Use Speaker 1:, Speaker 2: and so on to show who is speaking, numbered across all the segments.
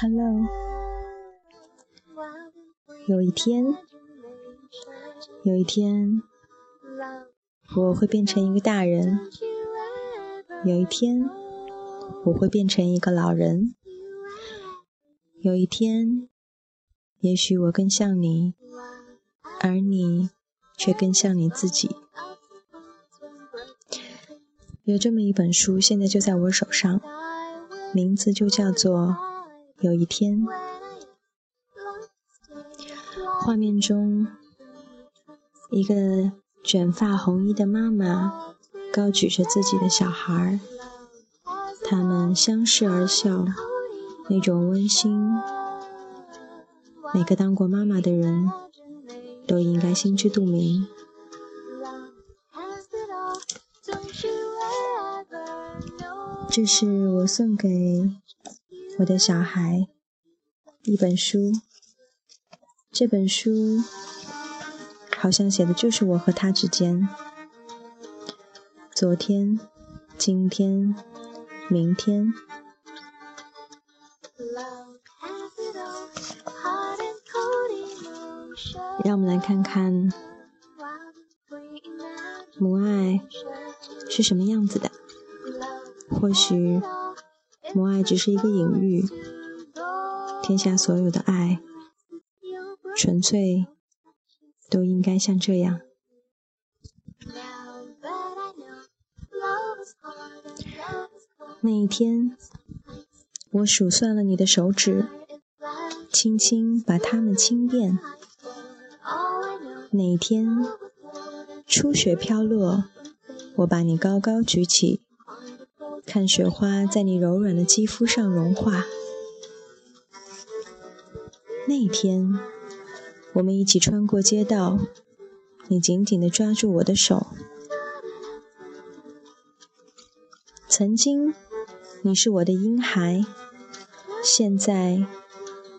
Speaker 1: hello. 有一天有一天我会变成一个大人。有一天，我会变成一个老人；有一天，也许我更像你，而你却更像你自己。有这么一本书，现在就在我手上，名字就叫做。有一天，画面中，一个卷发红衣的妈妈高举着自己的小孩，他们相视而笑，那种温馨，每个当过妈妈的人都应该心知肚明。这是我送给。我的小孩，一本书。这本书好像写的就是我和他之间。昨天、今天、明天。让我们来看看母爱是什么样子的。或许。母爱只是一个隐喻，天下所有的爱，纯粹都应该像这样。那一天，我数算了你的手指，轻轻把它们轻便。那一天，初雪飘落，我把你高高举起。看雪花在你柔软的肌肤上融化。那一天，我们一起穿过街道，你紧紧地抓住我的手。曾经，你是我的婴孩，现在，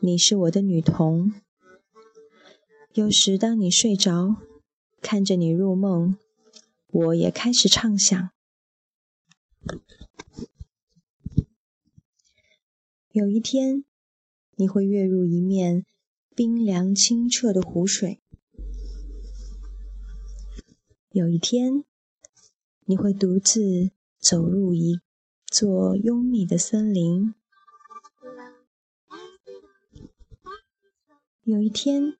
Speaker 1: 你是我的女童。有时，当你睡着，看着你入梦，我也开始畅想。有一天，你会跃入一面冰凉清澈的湖水；有一天，你会独自走入一座幽密的森林；有一天，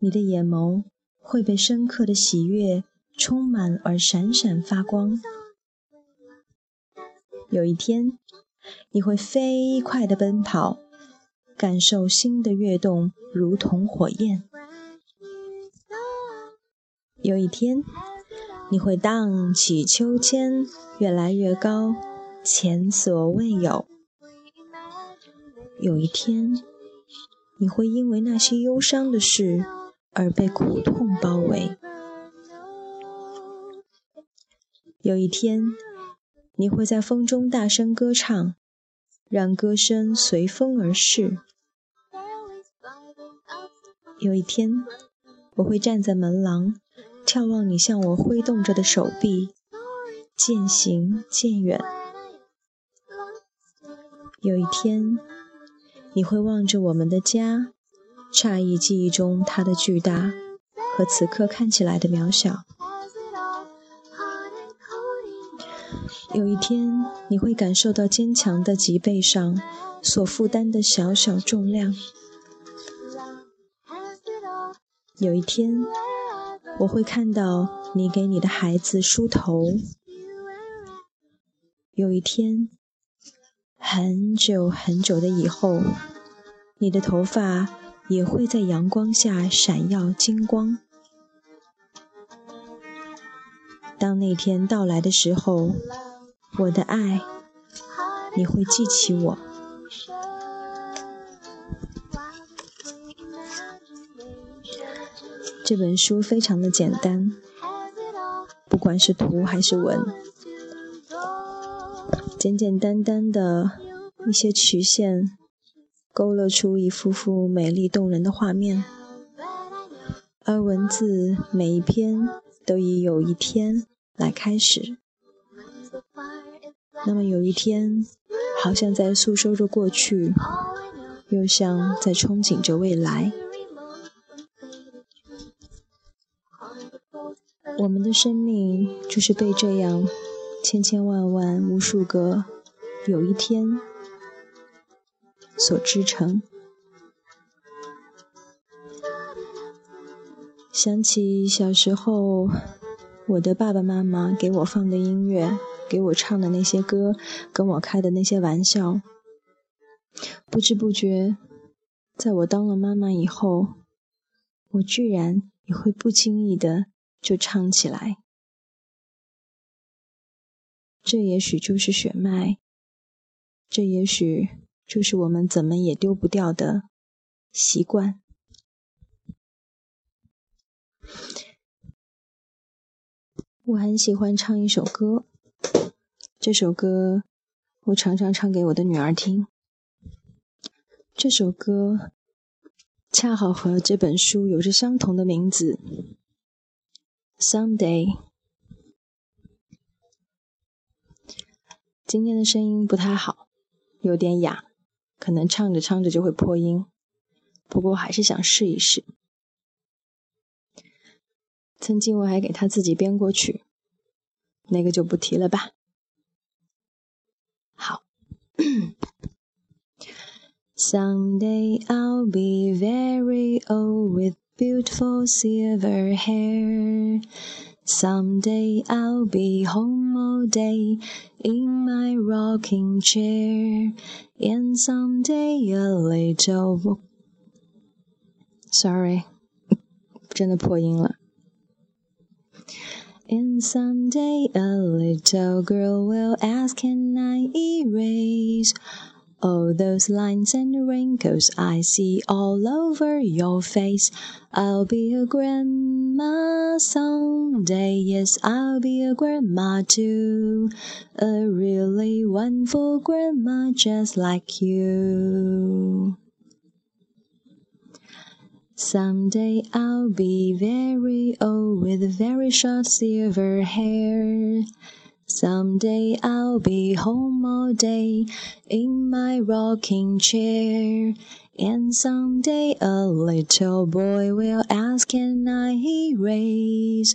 Speaker 1: 你的眼眸会被深刻的喜悦充满而闪闪发光；有一天。你会飞快的奔跑，感受心的跃动如同火焰。有一天，你会荡起秋千，越来越高，前所未有。有一天，你会因为那些忧伤的事而被苦痛包围。有一天，你会在风中大声歌唱。让歌声随风而逝。有一天，我会站在门廊，眺望你向我挥动着的手臂，渐行渐远。有一天，你会望着我们的家，诧异记忆中它的巨大和此刻看起来的渺小。有一天，你会感受到坚强的脊背上所负担的小小重量。有一天，我会看到你给你的孩子梳头。有一天，很久很久的以后，你的头发也会在阳光下闪耀金光。当那天到来的时候。我的爱，你会记起我。这本书非常的简单，不管是图还是文，简简单单的一些曲线，勾勒出一幅幅美丽动人的画面。而文字每一篇都以有一天来开始。那么有一天，好像在诉说着过去，又像在憧憬着未来。我们的生命就是被这样千千万万、无数个有一天所织成。想起小时候，我的爸爸妈妈给我放的音乐，给我唱的那些歌，跟我开的那些玩笑，不知不觉，在我当了妈妈以后，我居然也会不经意的。就唱起来，这也许就是血脉，这也许就是我们怎么也丢不掉的习惯。我很喜欢唱一首歌，这首歌我常常唱给我的女儿听。这首歌恰好和这本书有着相同的名字。Someday，今天的声音不太好，有点哑，可能唱着唱着就会破音。不过还是想试一试。曾经我还给他自己编过曲，那个就不提了吧。好。Someday I'll be very old with. beautiful silver hair. Someday I'll be home all day in my rocking chair, and someday a little sorry，真的破音了。And someday a little girl will ask, Can I erase all those lines and wrinkles I see all over your face. I'll be a grandma someday. Yes, I'll be a grandma too. A really wonderful grandma just like you. Someday I'll be very old with very short silver hair. Someday I'll be home all day in my rocking chair. And someday a little boy will ask, Can I erase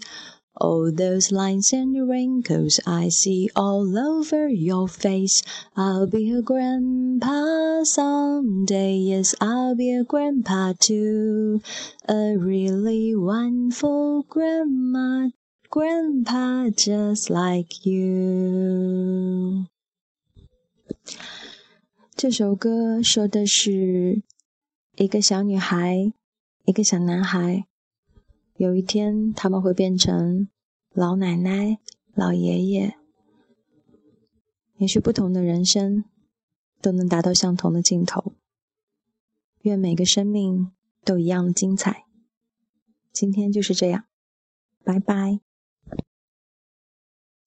Speaker 1: all those lines and wrinkles I see all over your face? I'll be a grandpa someday. Yes, I'll be a grandpa too. A really wonderful grandma Grandpa just like you。这首歌说的是 一个小女孩，一个小男孩。有一天，他们会变成老奶奶、老爷爷。也许不同的人生都能达到相同的尽头。愿每个生命都一样的精彩。今天就是这样，拜拜。